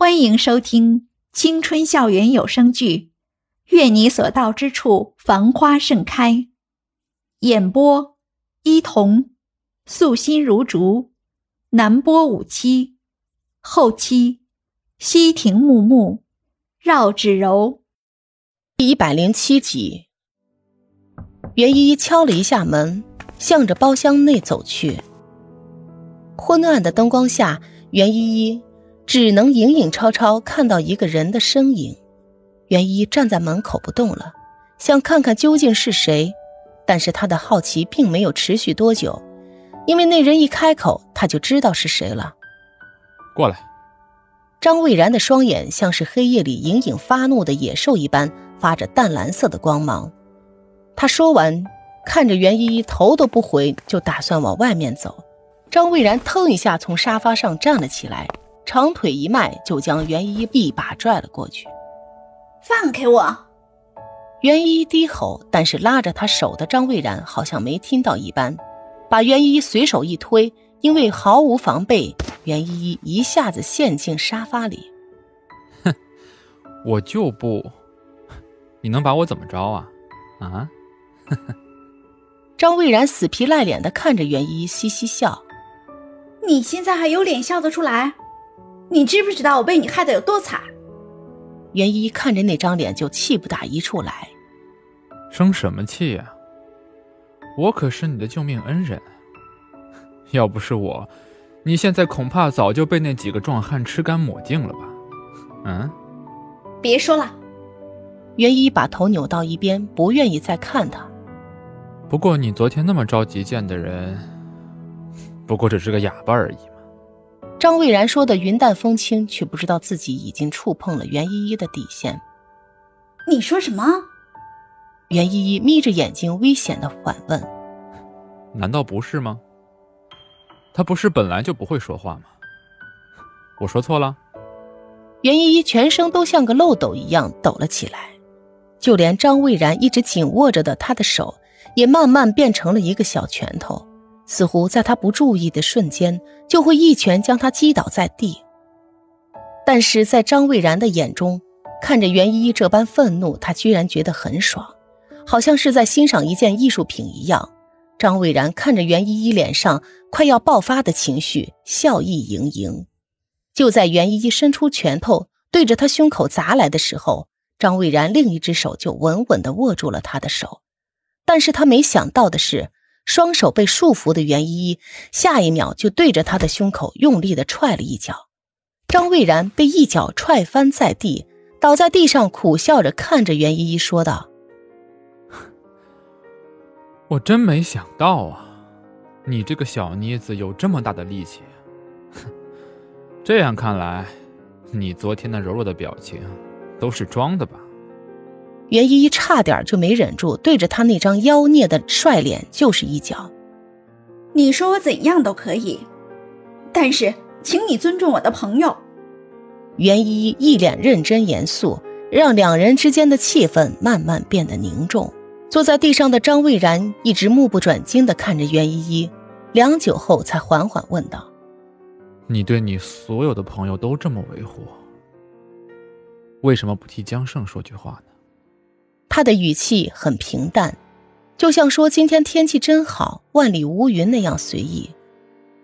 欢迎收听青春校园有声剧《愿你所到之处繁花盛开》，演播：伊童，素心如竹，南波五七，后期：西亭木木，绕指柔。第一百零七集，袁依依敲了一下门，向着包厢内走去。昏暗的灯光下，袁依依只能影影绰绰看到一个人的身影。袁依依站在门口不动了，想看看究竟是谁。但是她的好奇并没有持续多久，因为那人一开口，他就知道是谁了。过来。张蔚然的双眼像是黑夜里隐隐发怒的野兽一般，发着淡蓝色的光芒。他说完，看着袁依依，头都不回，就打算往外面走。张蔚然腾一下从沙发上站了起来，长腿一迈，就将袁依依一把拽了过去。放开我！袁依依低吼，但是拉着他手的张蔚然好像没听到一般，把袁依依随手一推，因为毫无防备。袁依依一下子陷进沙发里。哼，我就不，你能把我怎么着啊？啊？张蔚然死皮赖脸的看着袁依依，嘻嘻笑。你现在还有脸笑得出来？你知不知道我被你害得有多惨？袁依依看着那张脸就气不打一处来。生什么气呀？我可是你的救命恩人，要不是我。你现在恐怕早就被那几个壮汉吃干抹净了吧？嗯，别说了。袁一把头扭到一边，不愿意再看他。不过你昨天那么着急见的人，不过只是个哑巴而已嘛。张蔚然说的云淡风轻，却不知道自己已经触碰了袁依依的底线。你说什么？袁依依眯着眼睛，危险的反问：“难道不是吗？”他不是本来就不会说话吗？我说错了。袁依依全身都像个漏斗一样抖了起来，就连张蔚然一直紧握着的他的手，也慢慢变成了一个小拳头，似乎在他不注意的瞬间，就会一拳将他击倒在地。但是在张蔚然的眼中，看着袁依依这般愤怒，他居然觉得很爽，好像是在欣赏一件艺术品一样。张蔚然看着袁依依脸上快要爆发的情绪，笑意盈盈。就在袁依依伸出拳头对着他胸口砸来的时候，张蔚然另一只手就稳稳地握住了他的手。但是他没想到的是，双手被束缚的袁依依下一秒就对着他的胸口用力的踹了一脚。张蔚然被一脚踹翻在地，倒在地上苦笑着看着袁依依说道。我真没想到啊，你这个小妮子有这么大的力气。哼，这样看来，你昨天那柔弱的表情都是装的吧？袁依依差点就没忍住，对着他那张妖孽的帅脸就是一脚。你说我怎样都可以，但是请你尊重我的朋友。袁依依一脸认真严肃，让两人之间的气氛慢慢变得凝重。坐在地上的张蔚然一直目不转睛地看着袁依依，良久后才缓缓问道：“你对你所有的朋友都这么维护，为什么不替江胜说句话呢？”他的语气很平淡，就像说今天天气真好，万里无云那样随意。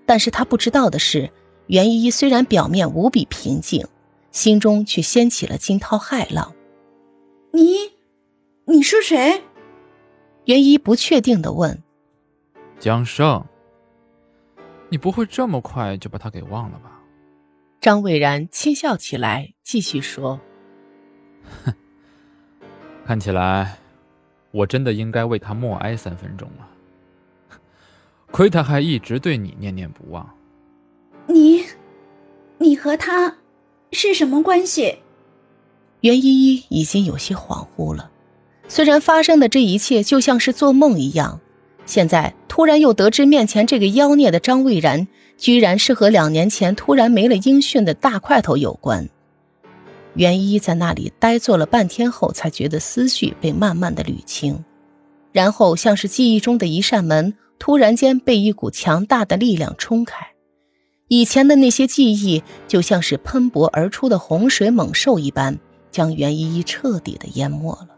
但是他不知道的是，袁依依虽然表面无比平静，心中却掀起了惊涛骇浪。你，你是谁？袁依不确定的问：“江胜，你不会这么快就把他给忘了吧？”张蔚然轻笑起来，继续说：“哼，看起来我真的应该为他默哀三分钟了。亏他还一直对你念念不忘。你，你和他是什么关系？”袁依依已经有些恍惚了。虽然发生的这一切就像是做梦一样，现在突然又得知面前这个妖孽的张蔚然，居然是和两年前突然没了音讯的大块头有关。袁一在那里呆坐了半天后，才觉得思绪被慢慢的捋清，然后像是记忆中的一扇门，突然间被一股强大的力量冲开，以前的那些记忆就像是喷薄而出的洪水猛兽一般，将袁依依彻底的淹没了。